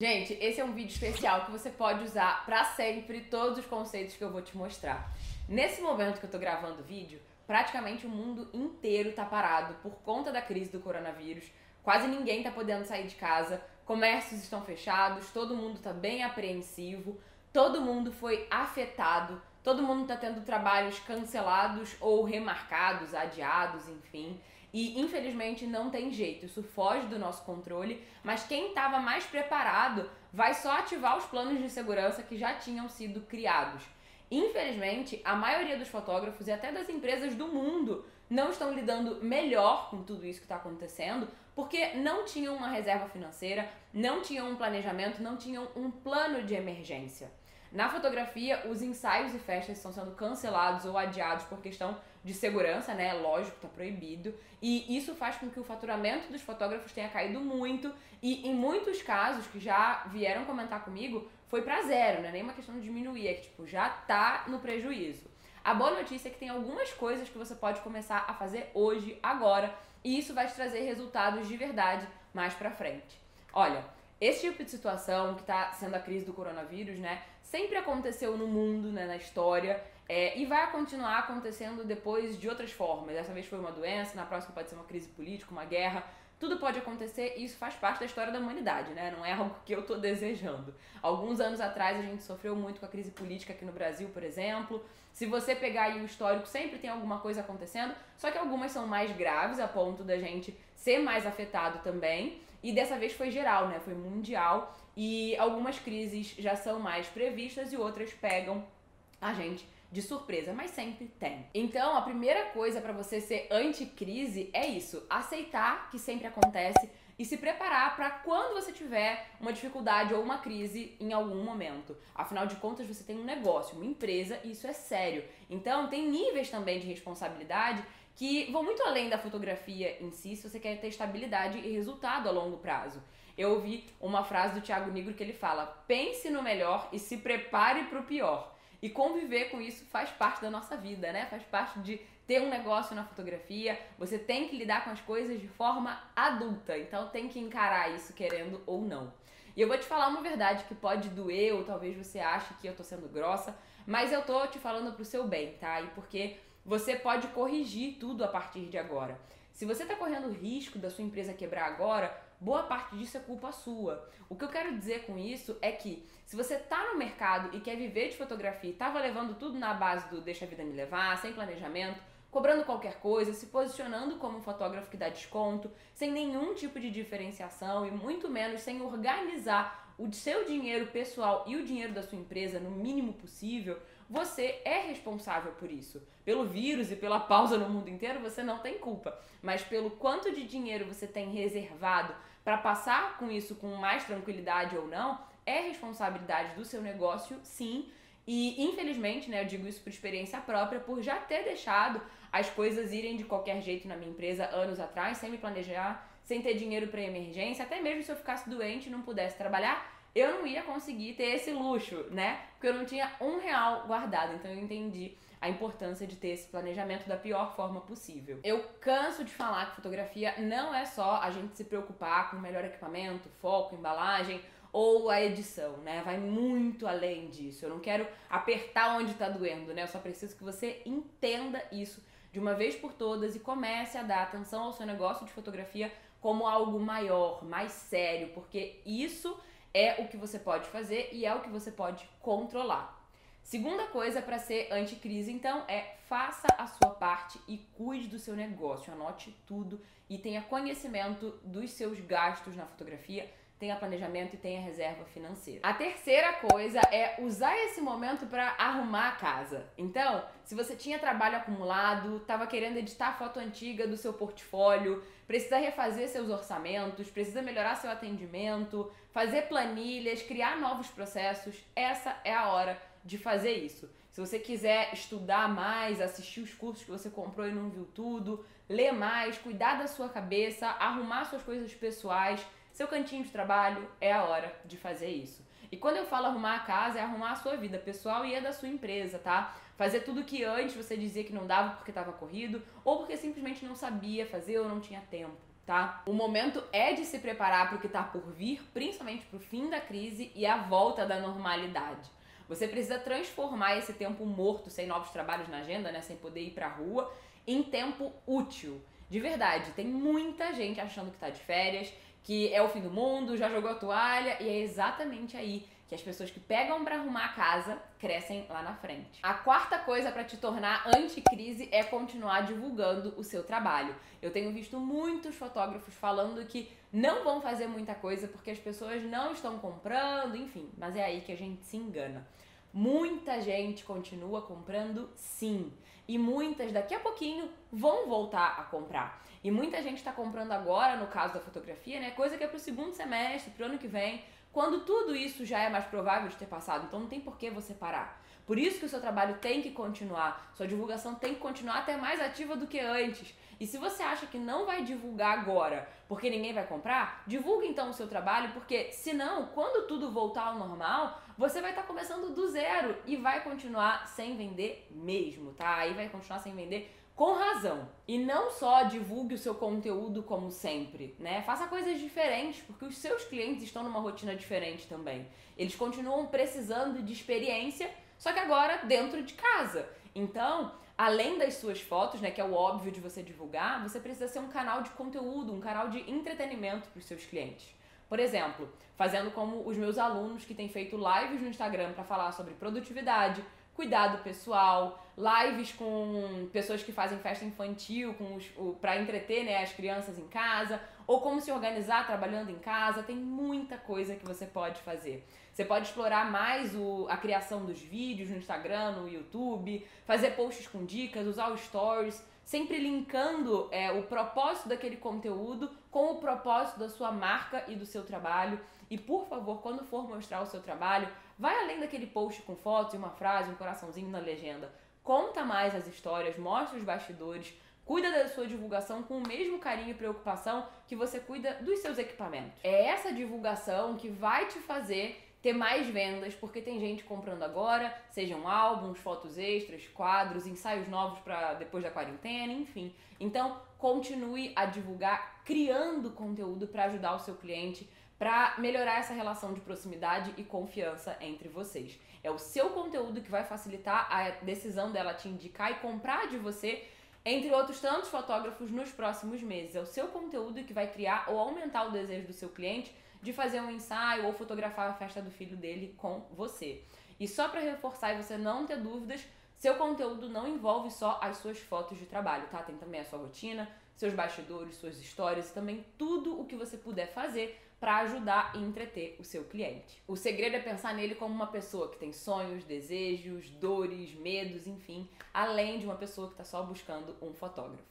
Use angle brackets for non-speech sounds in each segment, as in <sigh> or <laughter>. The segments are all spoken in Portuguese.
Gente, esse é um vídeo especial que você pode usar para sempre todos os conceitos que eu vou te mostrar. Nesse momento que eu tô gravando o vídeo, praticamente o mundo inteiro tá parado por conta da crise do coronavírus. Quase ninguém tá podendo sair de casa, comércios estão fechados, todo mundo tá bem apreensivo, todo mundo foi afetado, todo mundo tá tendo trabalhos cancelados ou remarcados, adiados, enfim. E infelizmente não tem jeito, isso foge do nosso controle, mas quem estava mais preparado vai só ativar os planos de segurança que já tinham sido criados. Infelizmente, a maioria dos fotógrafos e até das empresas do mundo não estão lidando melhor com tudo isso que está acontecendo, porque não tinham uma reserva financeira, não tinham um planejamento, não tinham um plano de emergência. Na fotografia, os ensaios e festas estão sendo cancelados ou adiados por questão de segurança, né? Lógico, tá proibido. E isso faz com que o faturamento dos fotógrafos tenha caído muito. E em muitos casos que já vieram comentar comigo, foi para zero, né? Nem uma questão de diminuir, é que tipo, já tá no prejuízo. A boa notícia é que tem algumas coisas que você pode começar a fazer hoje, agora, e isso vai te trazer resultados de verdade mais pra frente. Olha, esse tipo de situação que está sendo a crise do coronavírus, né, sempre aconteceu no mundo, né, na história, é, e vai continuar acontecendo depois de outras formas. Dessa vez foi uma doença, na próxima pode ser uma crise política, uma guerra. Tudo pode acontecer e isso faz parte da história da humanidade, né? Não é <laughs> algo que eu tô desejando. Alguns anos atrás a gente sofreu muito com a crise política aqui no Brasil, por exemplo. Se você pegar aí o histórico, sempre tem alguma coisa acontecendo, só que algumas são mais graves a ponto da gente ser mais afetado também. E dessa vez foi geral, né? Foi mundial. E algumas crises já são mais previstas e outras pegam a gente de surpresa, mas sempre tem. Então, a primeira coisa para você ser anti-crise é isso: aceitar que sempre acontece e se preparar para quando você tiver uma dificuldade ou uma crise em algum momento. Afinal de contas, você tem um negócio, uma empresa, e isso é sério. Então, tem níveis também de responsabilidade que vão muito além da fotografia em si, se você quer ter estabilidade e resultado a longo prazo. Eu ouvi uma frase do Thiago Negro que ele fala: pense no melhor e se prepare para o pior. E conviver com isso faz parte da nossa vida, né? Faz parte de ter um negócio na fotografia. Você tem que lidar com as coisas de forma adulta, então tem que encarar isso querendo ou não. E eu vou te falar uma verdade que pode doer, ou talvez você ache que eu tô sendo grossa, mas eu tô te falando pro seu bem, tá? E porque você pode corrigir tudo a partir de agora. Se você está correndo risco da sua empresa quebrar agora, boa parte disso é culpa sua. O que eu quero dizer com isso é que se você está no mercado e quer viver de fotografia estava levando tudo na base do deixa a vida me levar, sem planejamento, cobrando qualquer coisa, se posicionando como um fotógrafo que dá desconto, sem nenhum tipo de diferenciação e muito menos sem organizar o seu dinheiro pessoal e o dinheiro da sua empresa no mínimo possível, você é responsável por isso. Pelo vírus e pela pausa no mundo inteiro, você não tem culpa. Mas pelo quanto de dinheiro você tem reservado para passar com isso com mais tranquilidade ou não, é responsabilidade do seu negócio, sim. E infelizmente, né, eu digo isso por experiência própria, por já ter deixado as coisas irem de qualquer jeito na minha empresa anos atrás, sem me planejar, sem ter dinheiro para emergência, até mesmo se eu ficasse doente e não pudesse trabalhar, eu não ia conseguir ter esse luxo, né? Porque eu não tinha um real guardado. Então eu entendi a importância de ter esse planejamento da pior forma possível. Eu canso de falar que fotografia não é só a gente se preocupar com o melhor equipamento, foco, embalagem ou a edição, né? Vai muito além disso. Eu não quero apertar onde tá doendo, né? Eu só preciso que você entenda isso de uma vez por todas e comece a dar atenção ao seu negócio de fotografia como algo maior, mais sério, porque isso é o que você pode fazer e é o que você pode controlar. Segunda coisa para ser anticrise, então, é faça a sua parte e cuide do seu negócio. Anote tudo e tenha conhecimento dos seus gastos na fotografia, tenha planejamento e tenha reserva financeira. A terceira coisa é usar esse momento para arrumar a casa. Então, se você tinha trabalho acumulado, estava querendo editar foto antiga do seu portfólio, precisa refazer seus orçamentos, precisa melhorar seu atendimento, fazer planilhas, criar novos processos, essa é a hora de fazer isso. Se você quiser estudar mais, assistir os cursos que você comprou e não viu tudo, ler mais, cuidar da sua cabeça, arrumar suas coisas pessoais, seu cantinho de trabalho, é a hora de fazer isso. E quando eu falo arrumar a casa, é arrumar a sua vida pessoal e a da sua empresa, tá? Fazer tudo que antes você dizia que não dava porque estava corrido ou porque simplesmente não sabia fazer ou não tinha tempo. tá? O momento é de se preparar para o que está por vir, principalmente para o fim da crise e a volta da normalidade. Você precisa transformar esse tempo morto, sem novos trabalhos na agenda, né, sem poder ir para a rua, em tempo útil. De verdade, tem muita gente achando que está de férias, que é o fim do mundo, já jogou a toalha, e é exatamente aí que as pessoas que pegam para arrumar a casa crescem lá na frente. A quarta coisa para te tornar anticrise é continuar divulgando o seu trabalho. Eu tenho visto muitos fotógrafos falando que não vão fazer muita coisa porque as pessoas não estão comprando, enfim, mas é aí que a gente se engana. Muita gente continua comprando sim. E muitas daqui a pouquinho vão voltar a comprar. E muita gente está comprando agora, no caso da fotografia, né? Coisa que é para o segundo semestre, para o ano que vem quando tudo isso já é mais provável de ter passado. Então não tem por que você parar. Por isso que o seu trabalho tem que continuar, sua divulgação tem que continuar até mais ativa do que antes. E se você acha que não vai divulgar agora porque ninguém vai comprar, divulgue então o seu trabalho, porque senão, quando tudo voltar ao normal, você vai estar tá começando do zero e vai continuar sem vender mesmo, tá? Aí vai continuar sem vender com razão. E não só divulgue o seu conteúdo como sempre, né? Faça coisas diferentes, porque os seus clientes estão numa rotina diferente também. Eles continuam precisando de experiência, só que agora dentro de casa. Então, além das suas fotos, né, que é o óbvio de você divulgar, você precisa ser um canal de conteúdo, um canal de entretenimento para os seus clientes. Por exemplo, fazendo como os meus alunos que têm feito lives no Instagram para falar sobre produtividade, cuidado pessoal, lives com pessoas que fazem festa infantil para entreter né, as crianças em casa, ou como se organizar trabalhando em casa. Tem muita coisa que você pode fazer. Você pode explorar mais o, a criação dos vídeos no Instagram, no YouTube, fazer posts com dicas, usar os stories, sempre linkando é, o propósito daquele conteúdo com o propósito da sua marca e do seu trabalho. E por favor, quando for mostrar o seu trabalho, vai além daquele post com fotos e uma frase, um coraçãozinho na legenda. Conta mais as histórias, mostra os bastidores, cuida da sua divulgação com o mesmo carinho e preocupação que você cuida dos seus equipamentos. É essa divulgação que vai te fazer ter mais vendas, porque tem gente comprando agora, sejam álbuns, fotos extras, quadros, ensaios novos para depois da quarentena, enfim. Então, continue a divulgar criando conteúdo para ajudar o seu cliente para melhorar essa relação de proximidade e confiança entre vocês. É o seu conteúdo que vai facilitar a decisão dela te indicar e comprar de você, entre outros tantos fotógrafos nos próximos meses. É o seu conteúdo que vai criar ou aumentar o desejo do seu cliente de fazer um ensaio ou fotografar a festa do filho dele com você. E só para reforçar e você não ter dúvidas, seu conteúdo não envolve só as suas fotos de trabalho, tá? Tem também a sua rotina, seus bastidores, suas histórias e também tudo o que você puder fazer para ajudar e entreter o seu cliente. O segredo é pensar nele como uma pessoa que tem sonhos, desejos, dores, medos, enfim, além de uma pessoa que está só buscando um fotógrafo.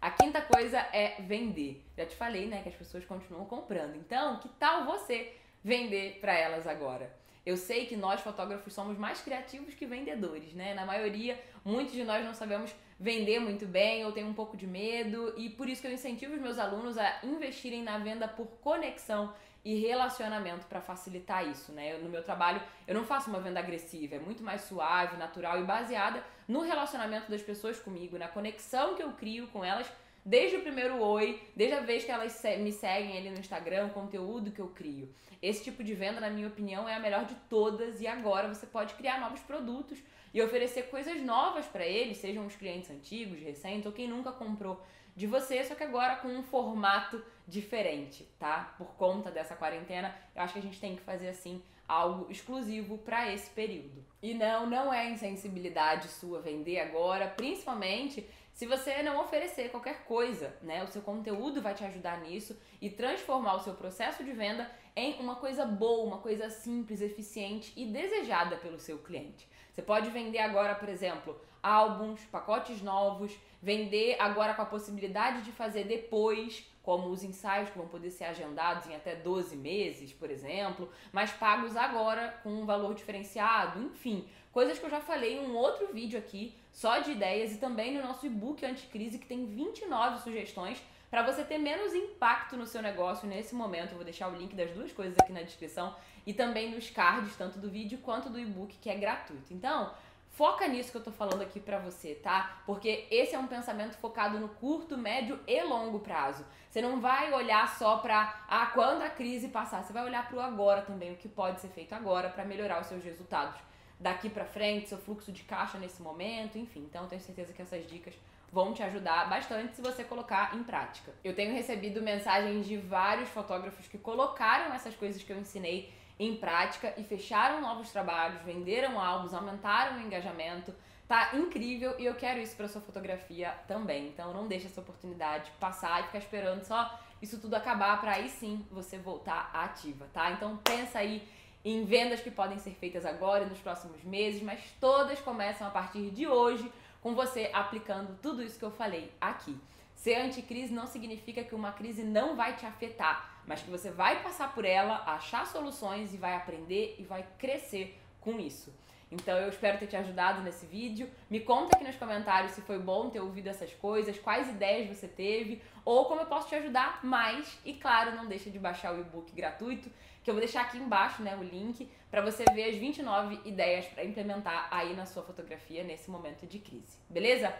A quinta coisa é vender. Já te falei, né, que as pessoas continuam comprando. Então, que tal você vender para elas agora? Eu sei que nós fotógrafos somos mais criativos que vendedores, né? Na maioria, muitos de nós não sabemos vender muito bem ou tem um pouco de medo, e por isso que eu incentivo os meus alunos a investirem na venda por conexão e relacionamento para facilitar isso, né? Eu, no meu trabalho, eu não faço uma venda agressiva, é muito mais suave, natural e baseada no relacionamento das pessoas comigo, na conexão que eu crio com elas desde o primeiro oi, desde a vez que elas me seguem ali no Instagram, o conteúdo que eu crio. Esse tipo de venda, na minha opinião, é a melhor de todas e agora você pode criar novos produtos e oferecer coisas novas para eles, sejam os clientes antigos, recentes ou quem nunca comprou de você, só que agora com um formato diferente, tá? Por conta dessa quarentena, eu acho que a gente tem que fazer assim algo exclusivo para esse período. E não, não é insensibilidade sua vender agora, principalmente se você não oferecer qualquer coisa, né? O seu conteúdo vai te ajudar nisso e transformar o seu processo de venda em uma coisa boa, uma coisa simples, eficiente e desejada pelo seu cliente. Você pode vender agora, por exemplo, álbuns, pacotes novos, vender agora com a possibilidade de fazer depois, como os ensaios que vão poder ser agendados em até 12 meses, por exemplo, mas pagos agora com um valor diferenciado, enfim, coisas que eu já falei em um outro vídeo aqui, só de ideias e também no nosso e-book anticrise que tem 29 sugestões para você ter menos impacto no seu negócio nesse momento. Eu vou deixar o link das duas coisas aqui na descrição e também nos cards, tanto do vídeo quanto do e-book, que é gratuito. Então, Foca nisso que eu tô falando aqui pra você, tá? Porque esse é um pensamento focado no curto, médio e longo prazo. Você não vai olhar só pra ah, quando a crise passar, você vai olhar pro agora também, o que pode ser feito agora para melhorar os seus resultados daqui para frente, seu fluxo de caixa nesse momento, enfim. Então, tenho certeza que essas dicas vão te ajudar bastante se você colocar em prática. Eu tenho recebido mensagens de vários fotógrafos que colocaram essas coisas que eu ensinei em prática e fecharam novos trabalhos, venderam álbuns, aumentaram o engajamento. Tá incrível e eu quero isso para sua fotografia também. Então não deixe essa oportunidade passar e ficar esperando só isso tudo acabar para aí sim você voltar ativa, tá? Então pensa aí em vendas que podem ser feitas agora e nos próximos meses, mas todas começam a partir de hoje com você aplicando tudo isso que eu falei aqui. Ser anticrise não significa que uma crise não vai te afetar, mas que você vai passar por ela, achar soluções e vai aprender e vai crescer com isso. Então eu espero ter te ajudado nesse vídeo. Me conta aqui nos comentários se foi bom ter ouvido essas coisas, quais ideias você teve, ou como eu posso te ajudar mais. E claro, não deixa de baixar o e-book gratuito, que eu vou deixar aqui embaixo, né, o link, para você ver as 29 ideias para implementar aí na sua fotografia nesse momento de crise. Beleza?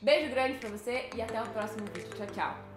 Beijo grande para você e até o próximo vídeo. Tchau, tchau.